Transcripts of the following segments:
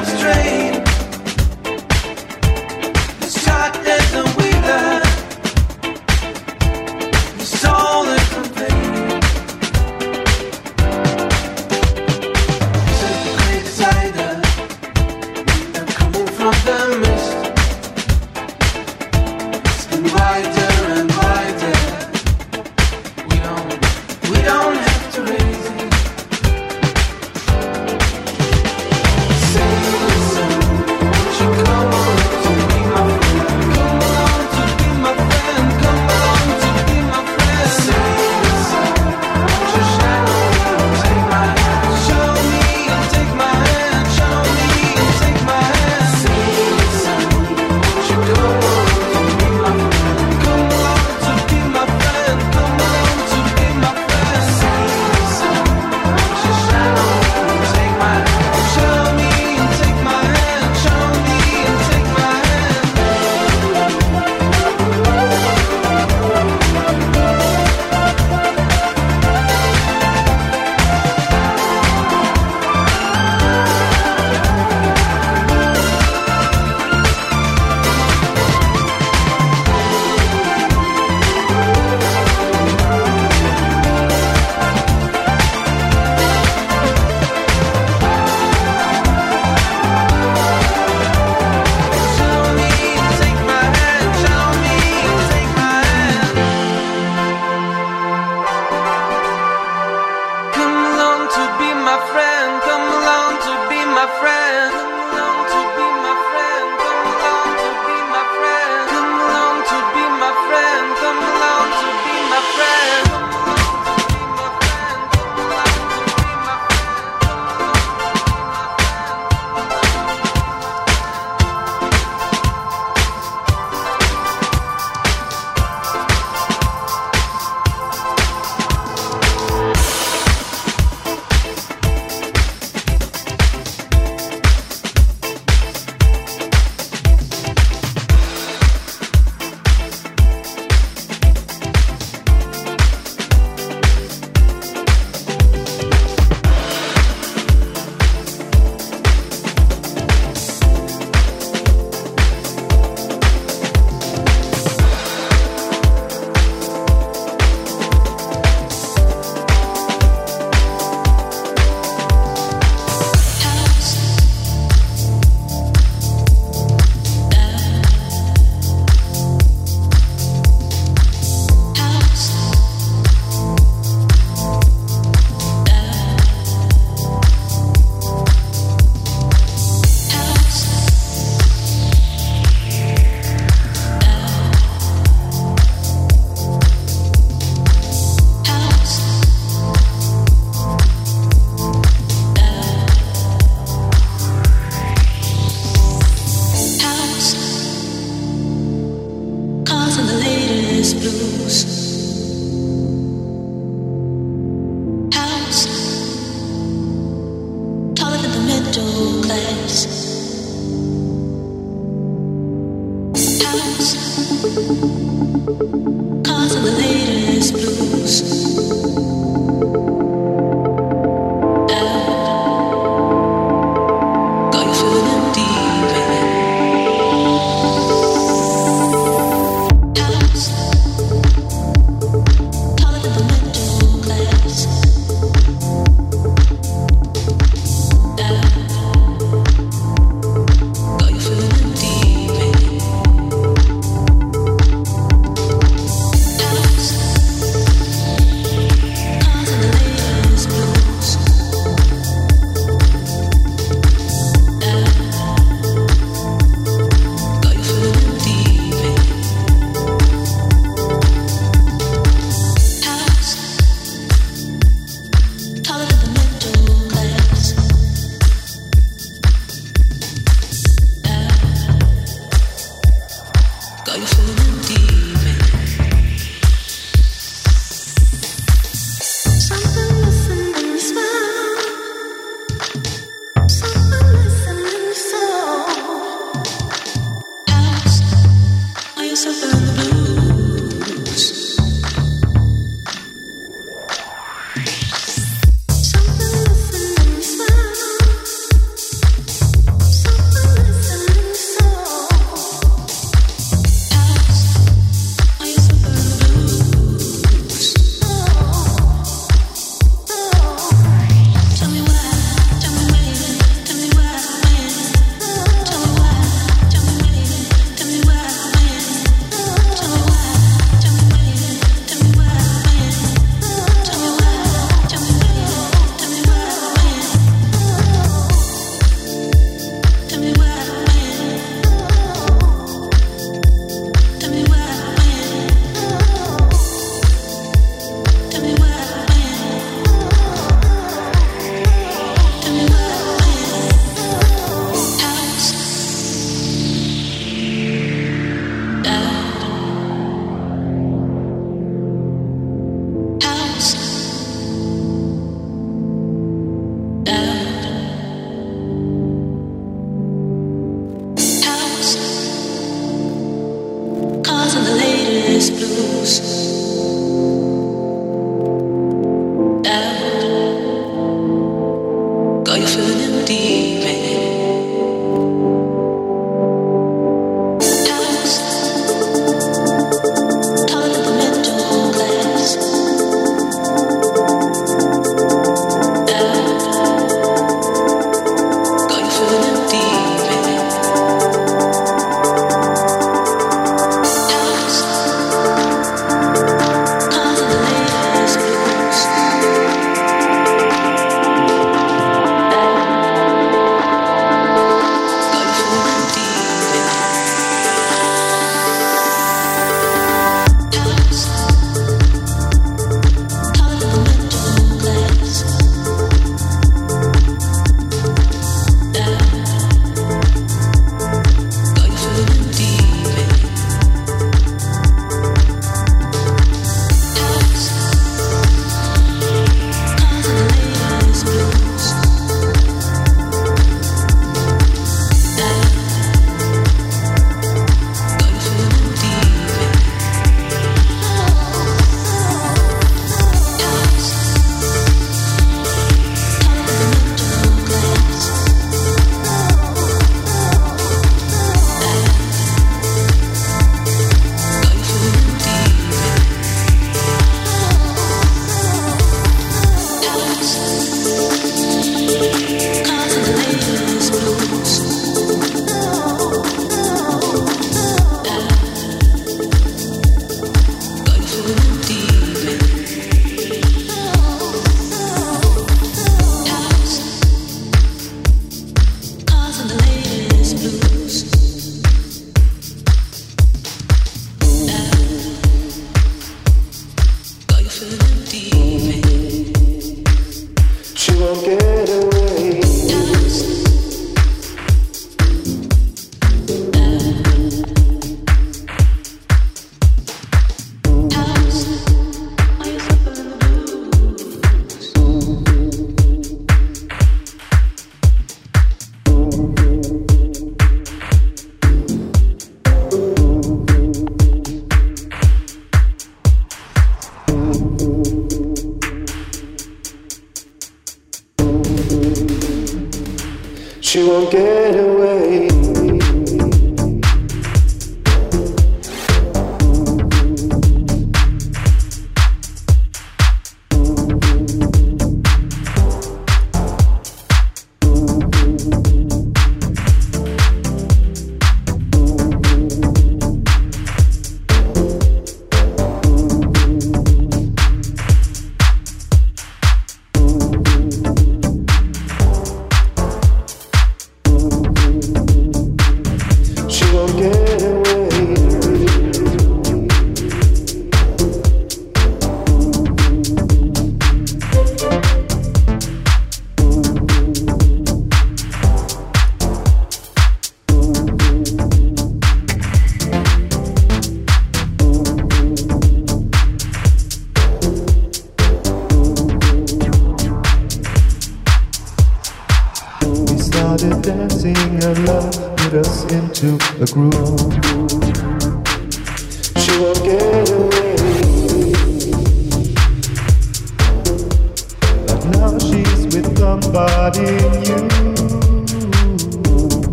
of strength.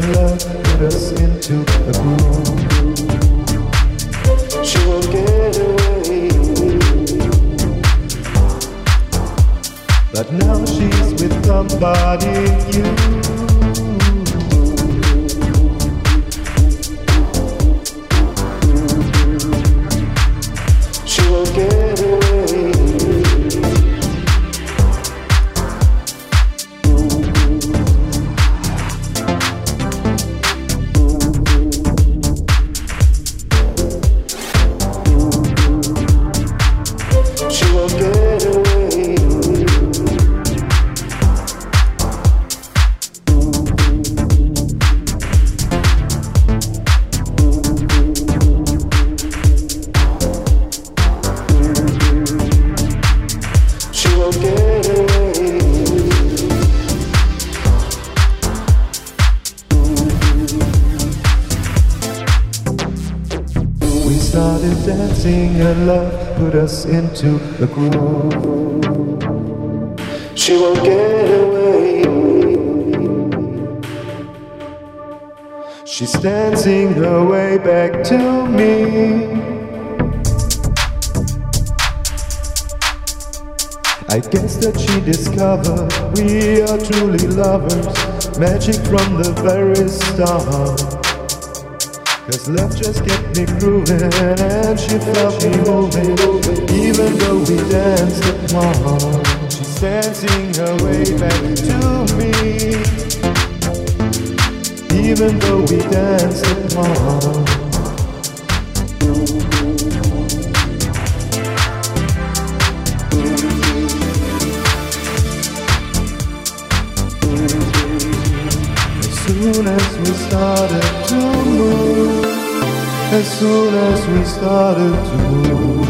Love put us into groove. She won't get away. But now she's with somebody new. Into the groove. She won't get away. She's dancing her way back to me. I guess that she discovered we are truly lovers, magic from the very start. Cause love just kept me grooving and she felt me moving, even though we danced apart. She's dancing her way back to me, even though we danced apart. Soon as we started to move,